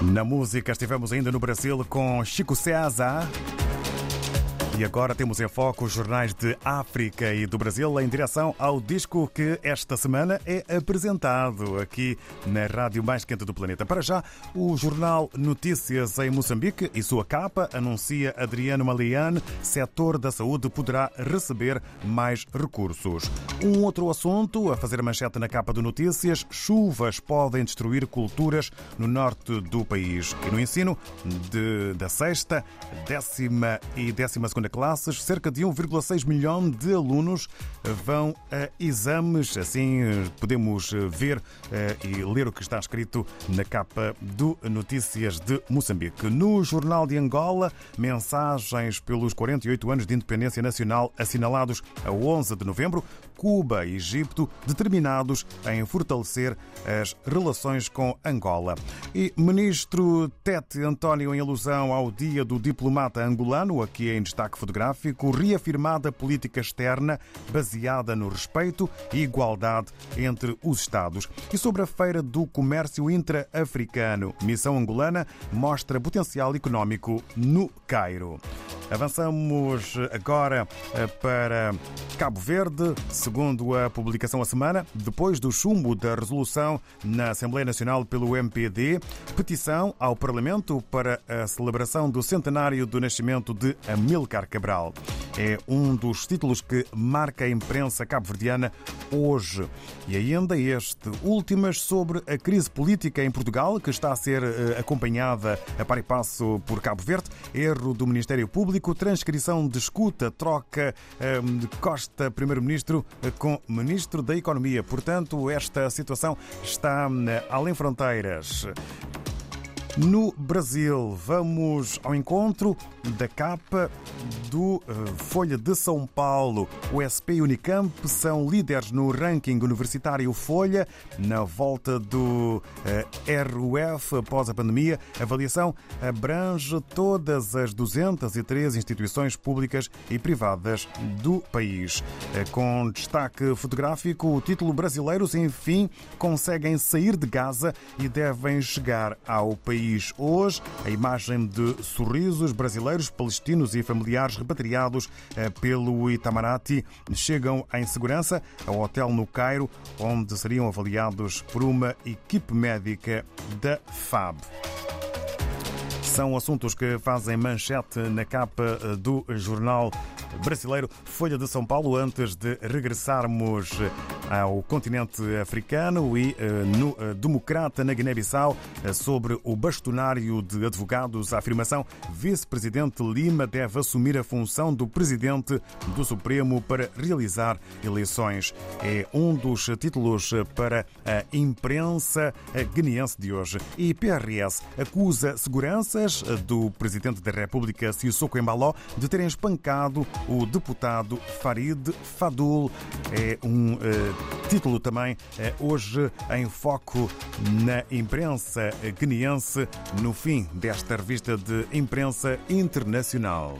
Na música estivemos ainda no Brasil com Chico César. E agora temos em foco os jornais de África e do Brasil em direção ao disco que esta semana é apresentado aqui na Rádio Mais Quente do Planeta. Para já, o jornal Notícias em Moçambique e sua capa anuncia Adriano Maliane, setor da saúde poderá receber mais recursos. Um outro assunto a fazer manchete na capa do Notícias: chuvas podem destruir culturas no norte do país. E no ensino de, da sexta, décima e décima segunda classes, cerca de 1,6 milhão de alunos vão a exames. Assim podemos ver eh, e ler o que está escrito na capa do Notícias de Moçambique. No Jornal de Angola, mensagens pelos 48 anos de independência nacional assinalados a 11 de novembro. Cuba e Egito determinados em fortalecer as relações com Angola. E ministro Tete António, em alusão ao Dia do Diplomata Angolano, aqui em destaque fotográfico, reafirmada política externa baseada no respeito e igualdade entre os Estados. E sobre a Feira do Comércio Intra-Africano, missão angolana mostra potencial económico no Cairo. Avançamos agora eh, para Cabo Verde, segundo a publicação a semana, depois do chumbo da resolução na Assembleia Nacional pelo MPD, petição ao Parlamento para a celebração do centenário do nascimento de Amilcar Cabral. É um dos títulos que marca a imprensa cabo-verdiana hoje. E ainda este, últimas sobre a crise política em Portugal, que está a ser eh, acompanhada a par e passo por Cabo Verde, erro do Ministério Público, transcrição de escuta, troca eh, de Costa, Primeiro-Ministro, eh, com Ministro da Economia. Portanto, esta situação está além fronteiras. No Brasil, vamos ao encontro da capa do Folha de São Paulo. O SP e Unicamp são líderes no ranking universitário Folha na volta do RUF após a pandemia. A avaliação abrange todas as 203 instituições públicas e privadas do país. Com destaque fotográfico, o título Brasileiros, enfim, conseguem sair de Gaza e devem chegar ao país. Hoje, a imagem de sorrisos brasileiros, palestinos e familiares repatriados pelo Itamaraty chegam em segurança ao hotel no Cairo, onde seriam avaliados por uma equipe médica da FAB. São assuntos que fazem manchete na capa do jornal brasileiro Folha de São Paulo antes de regressarmos ao continente africano e no Democrata na Guiné-Bissau sobre o bastonário de advogados. A afirmação: vice-presidente Lima deve assumir a função do presidente do Supremo para realizar eleições. É um dos títulos para a imprensa guineense de hoje. E PRS acusa seguranças do presidente da República, Sissoko Embaló, de terem espancado o deputado Farid Fadul. É um título também uh, hoje em foco na imprensa guineense no fim desta revista de imprensa internacional.